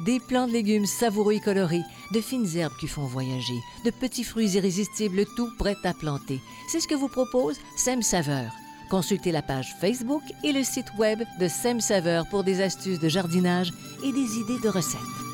Des plants de légumes savoureux et colorés, de fines herbes qui font voyager, de petits fruits irrésistibles, tout prêt à planter. C'est ce que vous propose Sem Saveur. Consultez la page Facebook et le site web de Sem Saveur pour des astuces de jardinage et des idées de recettes.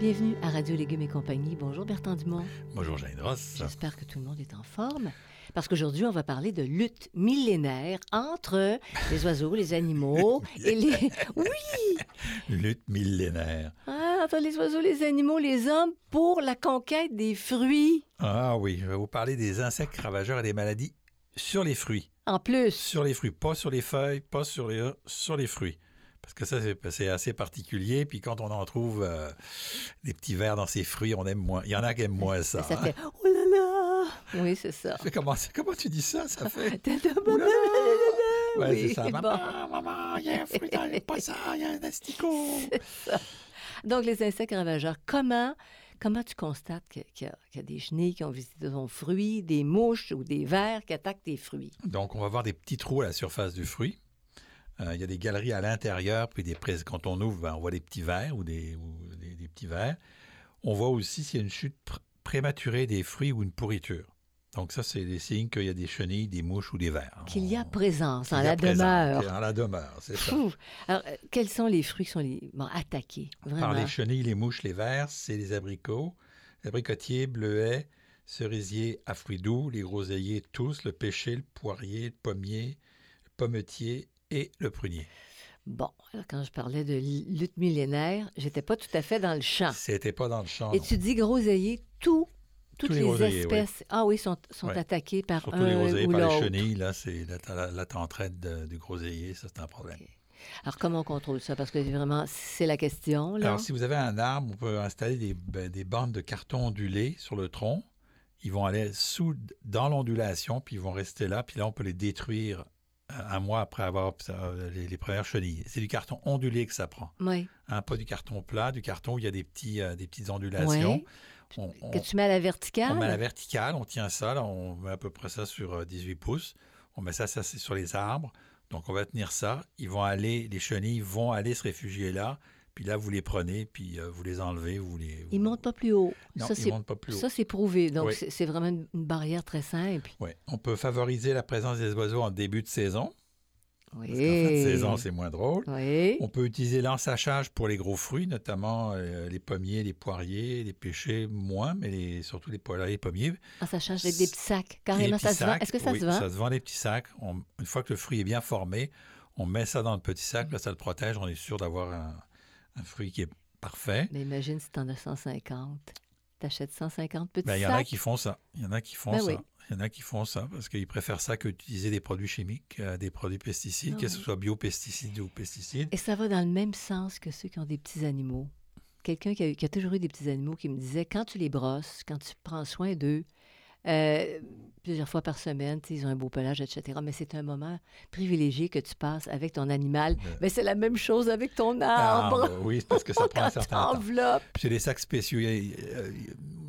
Bienvenue à Radio Légumes et compagnie. Bonjour Bertrand Dumont. Bonjour Jeanne Ross. J'espère que tout le monde est en forme. Parce qu'aujourd'hui, on va parler de lutte millénaire entre les oiseaux, les animaux et les. Oui! Lutte millénaire. Ah, entre les oiseaux, les animaux, les hommes pour la conquête des fruits. Ah oui, je vais vous parler des insectes ravageurs et des maladies sur les fruits. En plus. Sur les fruits, pas sur les feuilles, pas sur les, sur les fruits. Parce que ça, c'est- c'est assez particulier. Puis quand on en trouve euh, des petits vers dans ces fruits, on aime moins. Il y en a qui aiment moins ça. Ça hein. fait Oh là là! Oui, c'est ça. Comment, comment tu dis ça? Ça fait. Oui, Ouh là là! Ouais, c'est ça. bon. Maman, maman, il y a un fruit poisson, il y a un asticot. Donc, les insectes ravageurs, comment, comment tu constates qu'il y, a- qu'il y a des chenilles qui ont visité ton fruit, des mouches ou des vers qui attaquent tes fruits? Donc, on va voir des petits trous à la surface du fruit. Euh, il y a des galeries à l'intérieur, puis des prés- quand on ouvre, ben, on voit des petits vers ou des, ou des- des petits vers. On voit aussi s'il y a une chute pr- prématurée des fruits ou une pourriture. Donc, ça, c'est des signes qu'il y a des chenilles, des mouches ou des vers. Qu'il y a présence en a la présence, demeure. a Dans la demeure, c'est ça. Alors, euh, quels sont les fruits qui sont les bon, attaqués? Vraiment? Par les chenilles, les mouches, les vers, c'est les abricots, les abricotiers, bleuets, cerisiers à fruits doux, les groseilliers tous, le pêcher, le poirier, le pommier, le pommetier et le prunier. Bon, alors quand je parlais de lutte millénaire, j'étais pas tout à fait dans le champ. C'était pas dans le champ. Et non. tu dis groseillier, tout, toutes les les, groseilliers, oui. espèces, ah oui, sont, attaquées par Surtout un les ou par les chenilles, là, c'est la, là, t'es en train de, du groseillier, ça c'est un problème. Alors, comment on contrôle ça? Parce que vraiment, c'est la question, là. Alors, si vous avez un arbre, on peut installer des, ben, des bandes de carton ondulées sur le tronc. Ils vont aller sous, dans l'ondulation, puis ils vont rester là, puis là, on peut les détruire un mois après avoir euh, les, les premières chenilles. C'est du carton ondulé que ça prend. Oui. Hein, pas du carton plat, du carton où il y a des, petits, euh, des petites ondulations. Ouais. On, on- Que tu mets à la verticale? on met à la verticale, on tient ça, là, on met à peu près ça sur euh, 18 pouces. On met ça, ça c'est sur les arbres. Donc on va tenir ça. Ils vont aller, les chenilles vont aller se réfugier là. Puis là, vous les prenez, puis euh, vous les enlevez, vous les. Ils vous- montent pas plus haut. Non, ça, ils c'est montent pas plus haut. Ça, c'est prouvé. Donc, Oui. c'est vraiment une, une barrière très simple. Ouais. On peut favoriser la présence des oiseaux en début de saison. Oui. Parce qu'en fin de saison, c'est moins drôle. Oui. On peut utiliser l'ensachage pour les gros fruits, notamment euh, les pommiers, les poiriers, les pêchers, moins, mais les- surtout les poiriers et pommiers. Ah, ça change avec des petits sacs. Les Carrément, petits ça se vend. sacs, Est-ce que ça oui, se vend? Ça se vend des petits sacs. On- une fois que le fruit est bien formé, on met ça dans le petit sac, là, ça le protège. On est sûr d'avoir un, un fruit qui est parfait. Mais imagine si tu en as 150. T'achètes 150 petits Ben, Il y en a qui font ça. Il y en a qui font Ben ça. oui. Il y en a qui font ça parce qu'ils préfèrent ça qu'utiliser des produits chimiques, euh, des produits pesticides, Ah que ce soit biopesticides ou pesticides. Et ça va dans le même sens que ceux qui ont des petits animaux. Quelqu'un qui a, qui a toujours eu des petits animaux qui me disait quand tu les brosses, quand tu prends soin d'eux, euh, plusieurs fois par semaine, ils ont un beau pelage, etc. Mais c'est un moment privilégié que tu passes avec ton animal. Mais c'est la même chose avec ton Ah, arbre. ben oui, c'est parce que ça prend un certain temps. C'est des sacs spéciaux. Euh,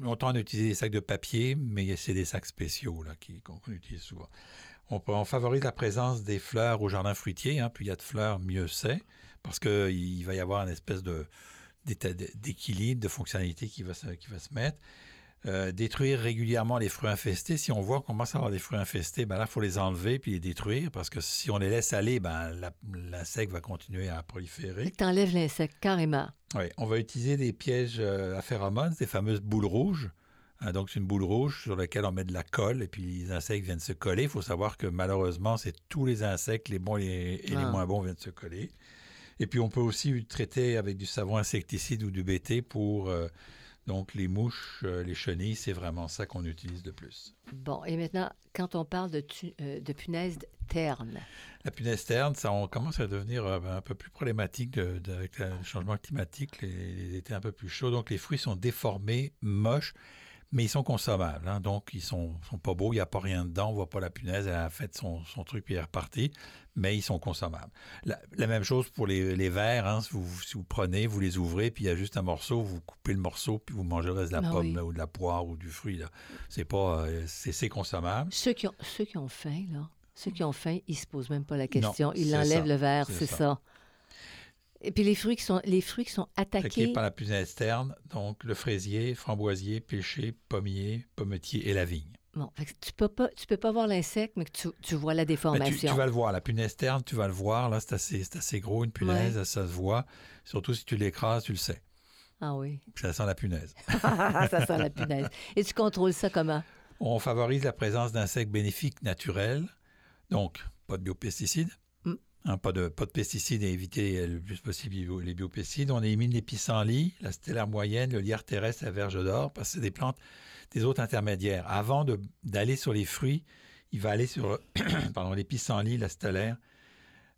longtemps, on a utilisé des sacs de papier, mais c'est des sacs spéciaux là, qu'on utilise souvent. On, favorise la présence des fleurs au jardin fruitier. Hein, plus il y a de fleurs, mieux c'est, parce qu'il va y avoir une espèce de d'équilibre, de fonctionnalité qui va se, qui va se mettre. Euh, détruire régulièrement les fruits infestés. Si on voit qu'on commence à avoir des fruits infestés, ben là, il faut les enlever puis les détruire parce que si on les laisse aller, ben, l'insecte va continuer à proliférer. Tu enlèves l'insecte carrément. Oui, on va utiliser des pièges euh, à phéromones, des fameuses boules rouges. Hein, donc, c'est une boule rouge sur laquelle on met de la colle et puis les insectes viennent se coller. Il faut savoir que malheureusement, c'est tous les insectes, les bons et, les ah. moins bons, viennent se coller. Et puis, on peut aussi traiter avec du savon insecticide ou du BT pour euh, donc, les mouches, euh, les chenilles, c'est vraiment ça qu'on utilise de plus. Bon, et maintenant, quand on parle de, euh, de punaise terne. La punaise terne, ça on commence à devenir euh, un peu plus problématique avec le changement climatique, les, les étés un peu plus chauds. Donc, les fruits sont déformés, moches mais ils sont consommables. Hein. donc, ils sont, sont pas beaux, il n'y a pas rien dedans, on voit pas la punaise, elle a fait son, son truc puis elle est repartie, mais ils sont consommables. La, même chose pour les, les verres, hein. si, vous, vous, prenez, vous les ouvrez, puis il y a juste un morceau, vous coupez le morceau, puis vous mangez le reste de la ah pomme ou de la poire ou du fruit. C'est pas, euh, c'est consommable. Ceux qui, ont, ceux qui ont faim, là, ceux qui ont faim, ils se posent même pas la question. ils enlèvent le verre, c'est ça. Et puis les fruits qui sont, les fruits qui sont attaqués. par la punaise externe, donc le fraisier, framboisier, pêcher, pommier, pommetier et la vigne. Bon, tu peux pas, tu peux pas voir l'insecte, mais tu, tu, vois la déformation. Tu, tu, vas le voir, la punaise externe, tu vas le voir. Là, c'est assez, assez, gros, une punaise, ça se voit. Surtout si tu l'écrases, tu le sais. Ah oui. Ça sent la punaise. ça sent la punaise. Et tu contrôles ça comment? On favorise la présence d'insectes bénéfiques naturels, donc pas de biopesticides, Hein, pas, de, pas de pesticides et éviter le plus possible les biopesticides. On élimine les pissenlits, la stellaire moyenne, le lierre terrestre, la verge d'or, parce que c'est des plantes des autres intermédiaires. Avant d'aller sur les fruits, il va aller sur pardon, les pissenlits, la stellaire,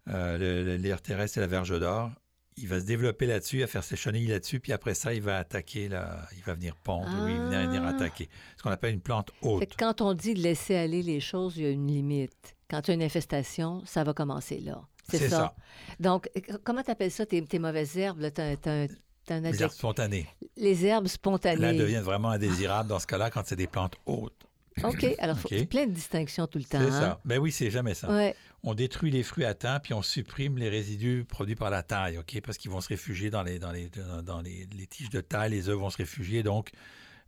euh, le, lierre terrestre et la verge d'or. Il va se développer là-dessus, il va faire ses chenilles là-dessus, puis après ça, il va attaquer, la, il va venir pondre ou il va venir ah. attaquer. Ce qu'on appelle une plante haute. quand on dit de laisser aller les choses, il y a une limite. Quand tu as une infestation, ça va commencer là. C'est ça. Donc, comment tu appelles ça, tes, mauvaises herbes? Là, les herbes spontanées. Les herbes spontanées. Là, elles deviennent vraiment indésirables dans ce cas-là quand c'est des plantes hautes. OK. Alors, il faut plein de distinctions tout le temps. C'est ça. Ben oui, c'est jamais ça. On détruit les fruits à temps, puis on supprime les résidus produits par la taille, OK? Parce qu'ils vont se réfugier dans les, dans les, dans les, les tiges de taille, les œufs vont se réfugier. Donc,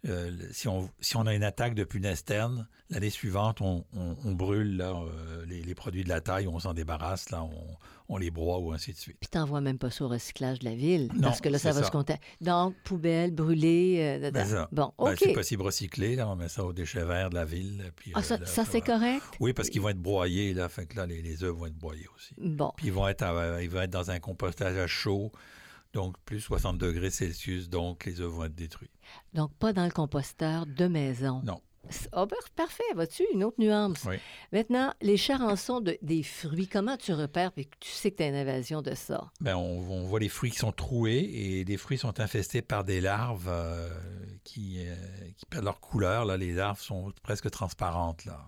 euh, si, on, si on a une attaque de punaise terne, l'année suivante, on, brûle euh, les, produits de la taille, on s'en débarrasse, là, on, les broie ou ainsi de suite. Puis t'envoies même pas ça au recyclage de la ville, parce que là, ça va se compter. Donc, poubelle, brûlée. Euh, ben bon, ben, OK. c'est possible recycler, là, on met ça aux déchets verts de la ville. Puis, ah, ça, c'est correct? Oui, parce qu'ils vont être broyés, là, fait que là, les, les œufs vont être broyés aussi. Bon. Puis ils vont être, ils vont être dans un compostage à chaud, donc plus 60 degrés Celsius, donc les œufs vont être détruits. Donc pas dans le composteur de maison. Non. Oh, parfait, vas-tu? Une autre nuance? Oui. Maintenant, les charançons de, des fruits, comment tu repères et tu sais que tu as une invasion de ça? Bien, on, voit les fruits qui sont troués et les fruits sont infestés par des larves euh, qui, euh, qui, perdent leur couleur. Là. Les larves sont presque transparentes. là.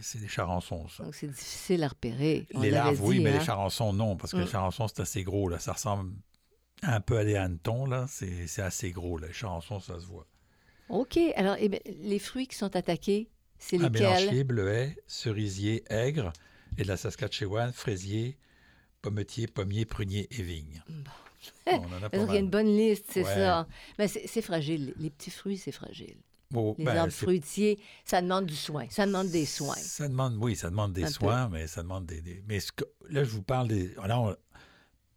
C'est des charançons, ça. Donc, c'est difficile à repérer. les larves, oui, mais les hein? charançons, non, parce que les mm. charançons, c'est assez gros. Là. Ça ressemble un peu à des hannetons, là. C'est assez gros, Les charançons, ça se voit. OK. Alors, eh les fruits qui sont attaqués, c'est lesquels? Mélanchier, bleuet, cerisier, aigre, et de la Saskatchewan, fraisier, pommetier, pommier, prunier et vigne. il y a une bonne liste, c'est ça. Mais c'est fragile. Les petits fruits, c'est fragile. les ben, arbres fruitiers, ça demande du soin. Ça demande des soins. Ça demande, oui, ça demande des soins, mais ça demande des. Mais là, je vous parle des. Là,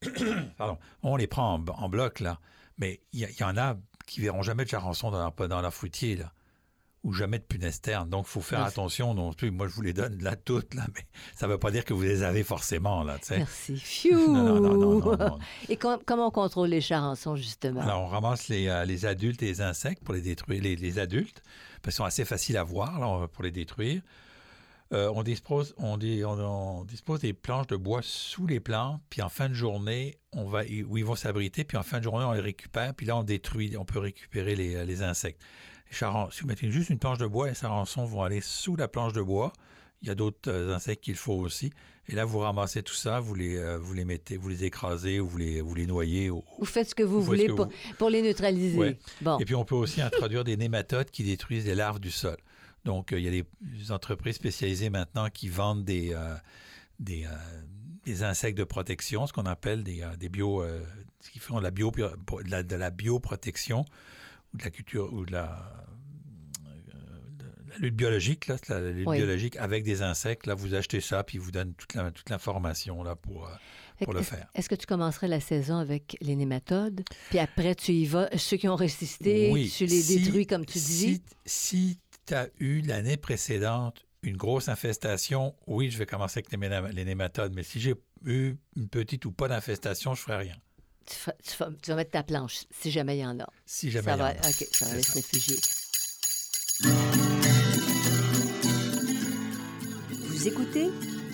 Pardon, on les prend en, bloc, là, mais il y, en a qui verront jamais de charançon dans, dans leur fruitier, là, ou jamais de punaise. Donc, il faut faire attention non plus. Moi, je vous les donne là toutes, là, mais ça ne veut pas dire que vous les avez forcément, là, Merci. Phew! Non, non, non, non, Et comment on contrôle les charançons, justement? Alors, on ramasse les, euh, les adultes et les insectes pour les détruire, les, les adultes, parce qu'ils sont assez faciles à voir, là, pour les détruire. Euh, on, dispose, on, dispose des planches de bois sous les plantes, puis en fin de journée, on va, où ils vont s'abriter, puis en fin de journée, on les récupère, puis là, on détruit, on peut récupérer les, insectes. si vous mettez juste une planche de bois, les charançons vont aller sous la planche de bois. Il y a d'autres euh, insectes qu'il faut aussi. Et là, vous ramassez tout ça, vous les, euh, vous les mettez, vous les écrasez ou vous les, vous les noyez. vous faites ce que vous, voulez pour, pour, les neutraliser. Bon. Et puis, on peut aussi introduire des nématodes qui détruisent les larves du sol. Donc, euh, il y a des entreprises spécialisées maintenant qui vendent des, euh, des, euh, des, insectes de protection, ce qu'on appelle des, des bio, qui font de la, bio, de la, bioprotection ou de la culture ou de la la lutte biologique, là, la lutte Oui. biologique avec des insectes, là, vous achetez ça, puis ils vous donnent toute la- toute l'information là, pour, pour le est-ce- faire. Est-ce que tu commencerais la saison avec les nématodes, puis après tu y vas, ceux qui ont résisté, Oui, tu les si- détruis comme tu dis? Si, si tu as eu l'année précédente une grosse infestation, oui, je vais commencer avec les, nématodes, mais si j'ai eu une petite ou pas d'infestation, je ferai rien. Tu, fa- tu fa- tu vas mettre ta planche, si jamais il y en a. Si jamais ça il y en a. OK, ça va se réfugier. Vous écoutez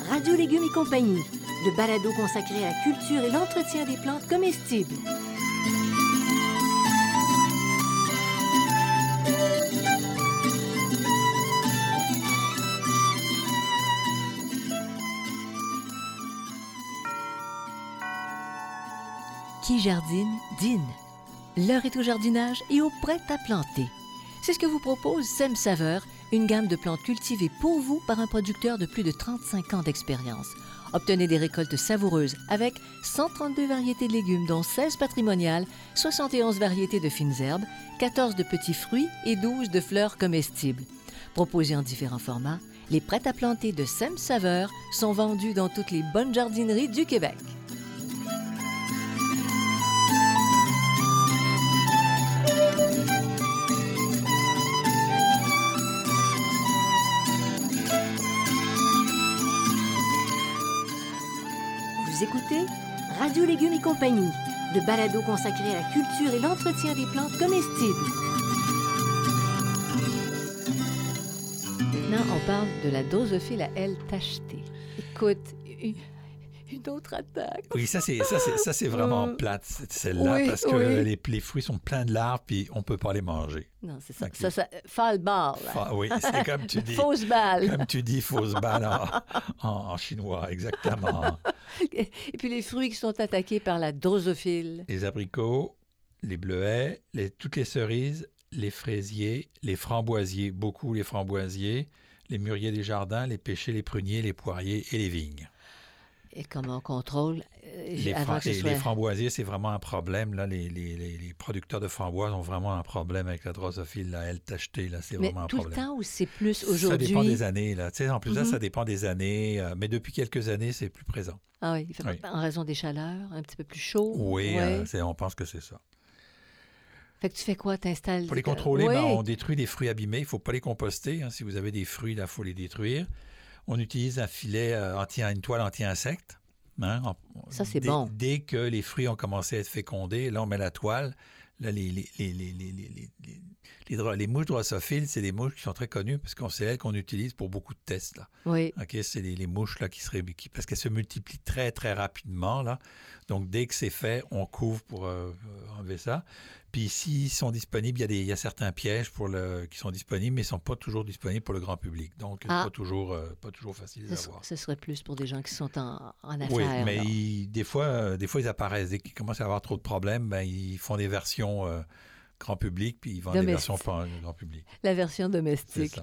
Radio Légumes et compagnie, le balado consacré à la culture et l'entretien des plantes comestibles. Jardine, dîne. L'heure est au jardinage et au prêt à planter. C'est ce que vous propose Sem Saveur, une gamme de plantes cultivées pour vous par un producteur de plus de 35 ans d'expérience. Obtenez des récoltes savoureuses avec 132 variétés de légumes, dont 16 patrimoniales, 71 variétés de fines herbes, 14 de petits fruits et 12 de fleurs comestibles. Proposés en différents formats, les prêts à planter de Sem Saveur sont vendus dans toutes les bonnes jardineries du Québec. Radio Légumes et compagnie, le balado consacré à la culture et l'entretien des plantes comestibles. Maintenant, on parle de la drosophile à elle tachetée. Écoute, une, autre attaque. Oui, ça c'est ça c'est ça c'est vraiment Euh, plate celle-là oui, parce que oui. les, les fruits sont pleins de larves puis on peut pas les manger. Non, c'est ça. Ça, ça fall ball. Fa- oui, c'est comme tu dis. Fausse balle. Comme tu dis, fausse balle en, en- en chinois, exactement. Et puis les fruits qui sont attaqués par la drosophile. Les abricots, les bleuets, les- toutes les cerises, les fraisiers, les framboisiers, beaucoup les framboisiers, les mûriers des jardins, les pêchers, les pruniers, les poiriers et les vignes. Et comment on contrôle euh, Les, avant fra- que ce les- soit... les framboisiers, c'est vraiment un problème. Là. Les, les- les- les producteurs de framboises ont vraiment un problème avec la drosophile, la L tachetée. Là, c'est vraiment un tout le problème. temps ou c'est plus Ça dépend aujourd'hui? des années. Là. Tu sais, en plus, là, Mhm. ça dépend des années. euh, mais depuis quelques années, c'est plus présent. Ah oui, en raison des chaleurs, un petit peu plus chaud. Oui, Ouais. euh, on pense que c'est ça. Fait que tu fais quoi? T'installes... Pour les contrôler, Oui. ben, on détruit des fruits abîmés. Il ne faut pas les composter. hein. Si vous avez des fruits, il faut les détruire. On utilise un filet, euh, anti, une toile anti-insecte. hein. Ça, c'est dès- bon. Dès que les fruits ont commencé à être fécondés, là, on met la toile. Là, les, les, les, les, les, les, les- les- les dro- les mouches drosophiles, c'est des mouches qui sont très connues parce qu'on c'est elles qu'on utilise pour beaucoup de tests. Là. Oui. OK, c'est les, les mouches là, qui seraient qui- parce qu'elles se multiplient très, très rapidement. Là. Donc, dès que c'est fait, on couvre pour euh, enlever ça. Puis, s'ils sont disponibles, il y, a des, il y a certains pièges pour le, qui sont disponibles, mais ils ne sont pas toujours disponibles pour le grand public. Donc, Ah. pas, toujours, euh, pas toujours facile à avoir. ce serait plus pour des gens qui sont en, en affaires. Oui, mais ils- des, fois, euh, des fois, ils apparaissent. Dès qu'ils commencent à avoir trop de problèmes, ben, ils font des versions euh, grand public, puis ils vendent des versions pas grand public. La version domestique.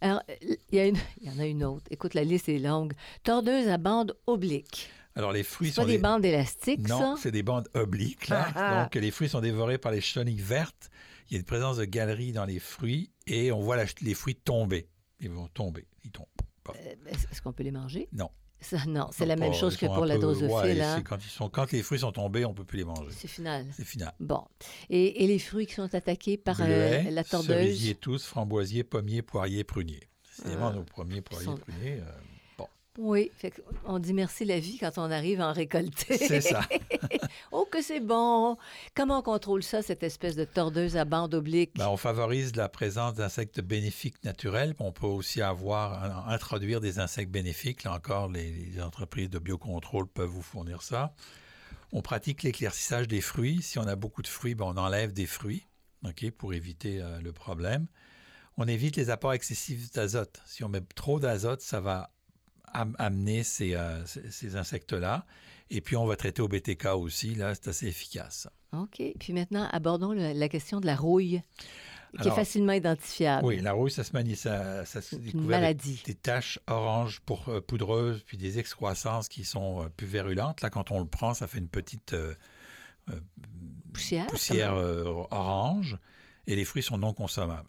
Alors, il y, a une- il y en a une autre. Écoute, la liste est longue. Tordeuse à bande oblique. Alors, les fruits C'est pas sont des des- bandes élastiques, Non, ça? c'est des bandes obliques. Là. Ah, ah. Donc, les fruits sont dévorés par les chenilles vertes. Il y a une présence de galeries dans les fruits et on voit la- les fruits tomber. Ils vont tomber. Ils tombent. Euh, Est-ce qu'on peut les manger? Non. Ça, non, c'est la même pas- chose que sont pour la peu- drosophile. ouais, hein? quand, ils sont, quand les fruits sont tombés, on ne peut plus les manger. C'est final. C'est final. Bon. Et, et les fruits qui sont attaqués par euh, Bleuets, la tordeuse? cerisiers tous, framboisiers, pommiers, poiriers, pruniers. C'est Ah. vraiment nos premiers poiriers, sont- pruniers. euh, Oui. Fait on dit merci la vie quand on arrive à en récolter. c'est ça. oh, que c'est bon! Comment on contrôle ça, cette espèce de tordeuse à bande oblique? Ben, on favorise la présence d'insectes bénéfiques naturels. On peut aussi avoir, introduire des insectes bénéfiques. Là encore, les, les entreprises de biocontrôle peuvent vous fournir ça. On pratique l'éclaircissage des fruits. Si on a beaucoup de fruits, ben, on enlève des fruits pour éviter euh, le problème. On évite les apports excessifs d'azote. Si on met trop d'azote, ça va amener ces, euh, ces- ces insectes-là. Et puis, on va traiter au BTK aussi. Là, c'est assez efficace. OK. Puis maintenant, abordons le- la question de la rouille, qui Alors, est facilement identifiable. Oui, la rouille, ça se manie, ça, ça se découvre maladie. des taches oranges pour, euh, poudreuses, puis des excroissances qui sont euh, plus virulentes. Là, quand on le prend, ça fait une petite euh, Poussière? orange, et les fruits sont non consommables.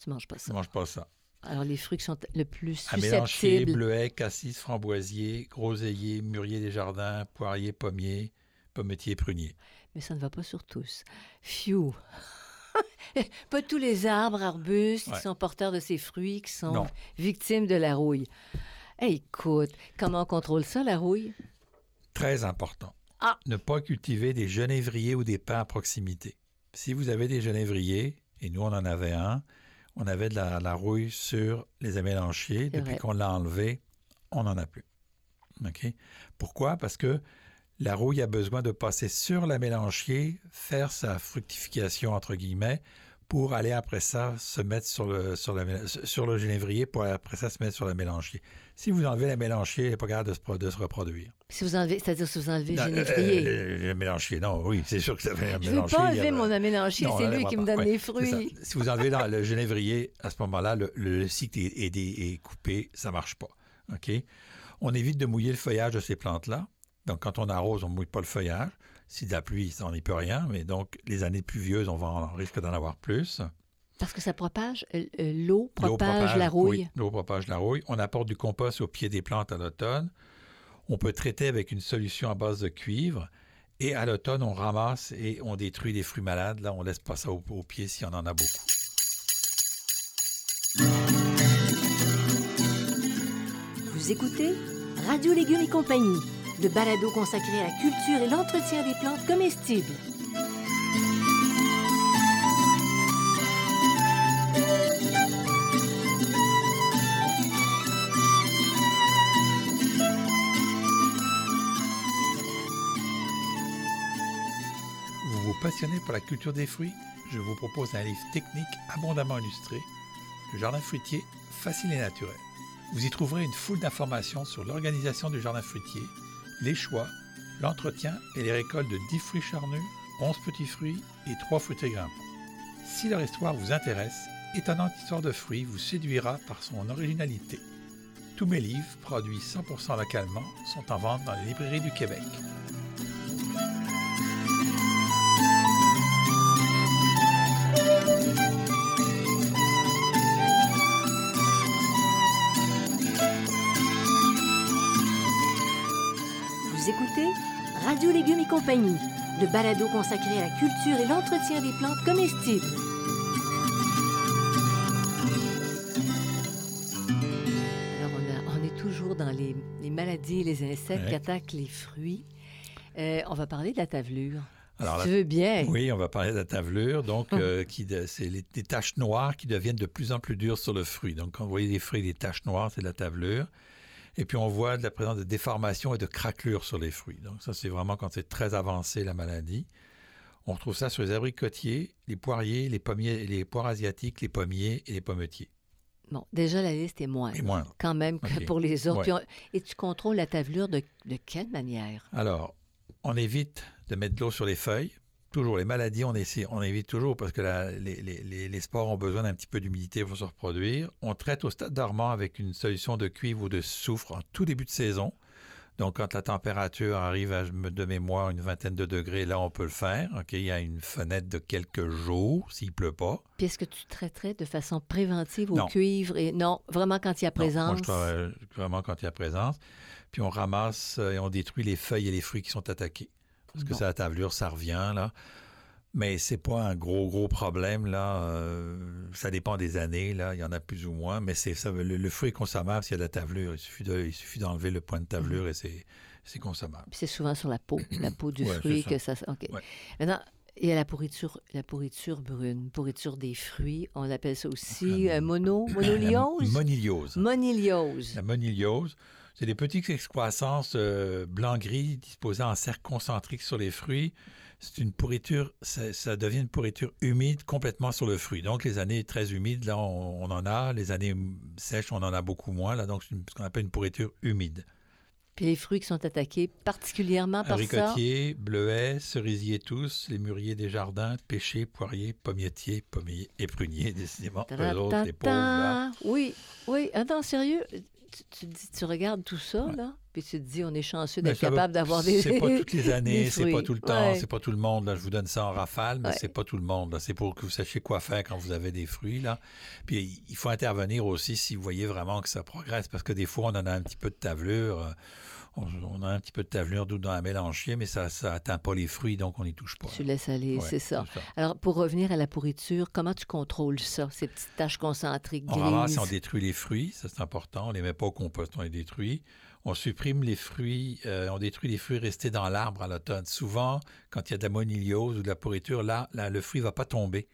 Tu manges pas ça. Je ne mange pas ça. Alors, les fruits qui sont le plus susceptibles. bleuet, cassis, framboisier, groseillier, mûrier des jardins, poirier, pommier, pommetier, prunier. Mais ça ne va pas sur tous. Phew! pas tous les arbres, arbustes Ouais. qui sont porteurs de ces fruits qui sont Non. victimes de la rouille. Hey, écoute, comment on contrôle ça, la rouille? Très important. Ah. Ne pas cultiver des genévriers ou des pins à proximité. Si vous avez des genévriers, et nous on en avait un, on avait de la, la rouille sur les amélanchiers. Depuis qu'on l'a enlevé, on n'en a plus. OK? Pourquoi? Parce que la rouille a besoin de passer sur l'amélanchier, faire sa fructification, entre guillemets, pour aller après ça se mettre sur le, sur la- sur le genévrier, pour après ça se mettre sur la mélanchier. Si vous enlevez la mélanchier, elle n'est pas capable de se, de se reproduire. Si vous enlevez, c'est-à-dire si vous enlevez le Non, génévrier. euh, euh, le mélanchier, non, oui, c'est sûr que ça fait un je ne veux pas enlever a- mon amélanchier, Non, c'est lui qui me donne Ouais, les fruits. Si vous enlevez le genévrier, à ce moment-là, le, le cycle est, est- est coupé, ça ne marche pas. OK? On évite de mouiller le feuillage de ces plantes-là. Donc, quand on arrose, on ne mouille pas le feuillage. Si de la pluie, on n'y peut rien. Mais donc, les années pluvieuses, on, va en- on risque d'en avoir plus. Parce que ça propage, euh, euh, l'eau propage, la rouille. oui, l'eau propage la rouille. On apporte du compost au pied des plantes à l'automne. On peut traiter avec une solution à base de cuivre. Et à l'automne, on ramasse et on détruit les fruits malades. Là, on laisse pas ça au, au pied si on en a beaucoup. Vous écoutez Radio Légumes et compagnie, le balado consacré à la culture et l'entretien des plantes comestibles. Vous vous passionnez pour la culture des fruits? Je vous propose un livre technique abondamment illustré, Le jardin fruitier, facile et naturel. Vous y trouverez une foule d'informations sur l'organisation du jardin fruitier, les choix, l'entretien et les récoltes de 10 fruits charnus, 11 petits fruits et 3 fruités grimpants. Si leur histoire vous intéresse, Étonnante histoire de fruits vous séduira par son originalité. Tous mes livres, produits 100% localement, sont en vente dans les librairies du Québec. Écoutez Radio Légumes et compagnie, le balado consacré à la culture et l'entretien des plantes comestibles. Alors, on, a- on est toujours dans les, les maladies et les insectes Ouais. qui attaquent les fruits. Euh, on va parler de la tavelure. Alors, si la- tu veux bien. Oui, on va parler de la tavelure. Donc, Hum. euh, qui de- c'est les, des taches noires qui deviennent de plus en plus dures sur le fruit. Donc, quand vous voyez des fruits, des taches noires, c'est de la tavelure. Et puis, on voit de la présence de déformations et de craquelures sur les fruits. Donc, ça, c'est vraiment quand c'est très avancé, la maladie. On retrouve ça sur les abricotiers, les poiriers, les pommiers, les poires asiatiques, les pommiers et les pommetiers. Bon, déjà, la liste est moindre. Et moindres. Quand même que pour les autres. Ouais. Puis on- et tu contrôles la tavelure de, de quelle manière? Alors, on évite de mettre de l'eau sur les feuilles. Toujours, les maladies, on, essaie, on évite toujours parce que la- les, les- les- les spores ont besoin d'un petit peu d'humidité pour se reproduire. On traite au stade dormant avec une solution de cuivre ou de soufre en tout début de saison. Donc, quand la température arrive à, de mémoire, une vingtaine de degrés, là, on peut le faire. OK, il y a une fenêtre de quelques jours, s'il ne pleut pas. Puis est-ce que tu traiterais de façon préventive au Non. cuivre? Et non, vraiment quand il y a Non, moi, présence? je travaille vraiment quand il y a présence. Puis on ramasse euh, et on détruit les feuilles et les fruits qui sont attaqués. Parce que c'est la tavelure, ça revient, là. Mais c'est pas un gros, gros problème, là. Euh, ça dépend des années, là. Il y en a plus ou moins. Mais c'est ça, le, le fruit est consommable s'il y a de la tavelure. Il suffit, de, il suffit d'enlever le point de tavelure et c'est, consommable. C'est souvent sur la peau, la peau du Ouais, fruit que ça... OK. Ouais. Maintenant, il y a la pourriture, la pourriture brune, pourriture des fruits. On appelle ça aussi euh, mono, monoliose? moniliose. Moniliose. La moniliose, c'est des petites excroissances euh, blanc-gris disposées en cercle concentrique sur les fruits. C'est une pourriture, ça, ça devient une pourriture humide complètement sur le fruit. Donc, les années très humides, là, on, on en a. Les années sèches, on en a beaucoup moins. Là, donc, c'est ce qu'on appelle une pourriture humide. Puis les fruits qui sont attaqués particulièrement par ça? Abricotiers, bleuets, cerisiers tous, les mûriers des jardins, pêchers, poiriers, pommiers, pommiers et pruniers, décidément. Eux autres, les pauvres, là. Ta-da-ta-ta. Oui, oui. Attends, sérieux? Tu, tu dis- tu regardes tout ça, là, puis tu te dis, on est chanceux Mais d'être capable d'avoir des. C'est pas toutes les années, c'est pas tout le temps, Ouais. c'est pas tout le monde. Là, je vous donne ça en rafale, mais Ouais. c'est pas tout le monde. là. C'est pour que vous sachiez quoi faire quand vous avez des fruits. Là. Puis il faut intervenir aussi si vous voyez vraiment que ça progresse, parce que des fois, on en a un petit peu de tavelure. On, on a un petit peu de tavelure d'où dans la mélanchier, mais ça ça atteint pas les fruits, donc on n'y touche pas. Tu laisses aller, Ouais, c'est ça. Alors, pour revenir à la pourriture, comment tu contrôles ça, ces petites taches concentriques On grises? ramasse et on détruit les fruits, ça c'est important. On les met pas au compost, on les détruit. On supprime les fruits, euh, on détruit les fruits restés dans l'arbre à l'automne. Souvent, quand il y a de la moniliose ou de la pourriture, là, là, le fruit va pas tomber.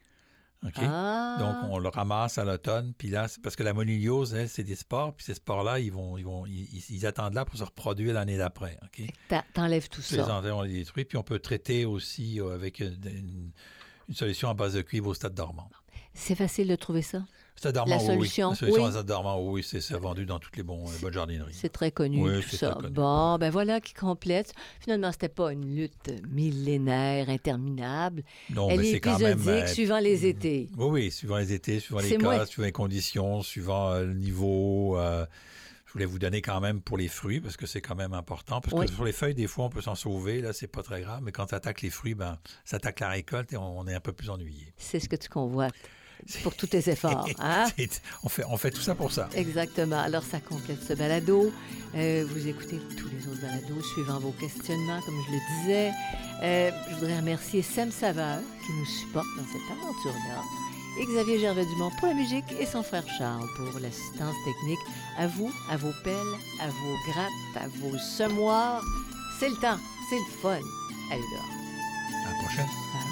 Ah, Donc, on le ramasse à l'automne, puis là, parce que la moniliose, elle, c'est des spores, puis ces spores-là, ils vont, ils vont, ils, attendent là pour se reproduire l'année d'après. OK? t'enlèves tout Les ça. enlève, on les détruit, puis on peut traiter aussi euh, avec une, une- une solution à base de cuivre au stade dormant. C'est facile de trouver ça? Stade La solution, oui. La solution oui. à stade dormant, oui, c'est vendu dans toutes les bons, euh, bonnes jardineries. C'est très connu, Oui, tout ça. connu. Bon, ben voilà qui complète. Finalement, c'était pas une lutte millénaire, interminable. Non, Elle mais est c'est quand même. épisodique, euh, suivant les étés. Oui, oui, suivant les étés, suivant les cas, moins- suivant les conditions, suivant euh, le niveau. euh, je voulais vous donner quand même pour les fruits, parce que c'est quand même important. Parce Oui. que sur les feuilles, des fois, on peut s'en sauver, là, c'est pas très grave. Mais quand ça attaque les fruits, ben, ça attaque la récolte et on, on est un peu plus ennuyé. C'est ce que tu convoites pour tous tes efforts. Hein? On, fait, on fait tout ça pour ça. Exactement. Alors, ça complète ce balado. Euh, vous écoutez tous les autres balados suivant vos questionnements, comme je le disais. Euh, je voudrais remercier Sam Saveur qui nous supporte dans cette aventure-là. Et Xavier Gervais-Dumont pour la musique et son frère Charles pour l'assistance technique. À vous, à vos pelles, à vos grattes, à vos semoirs. C'est le temps, c'est le fun. Allez dehors. À la prochaine.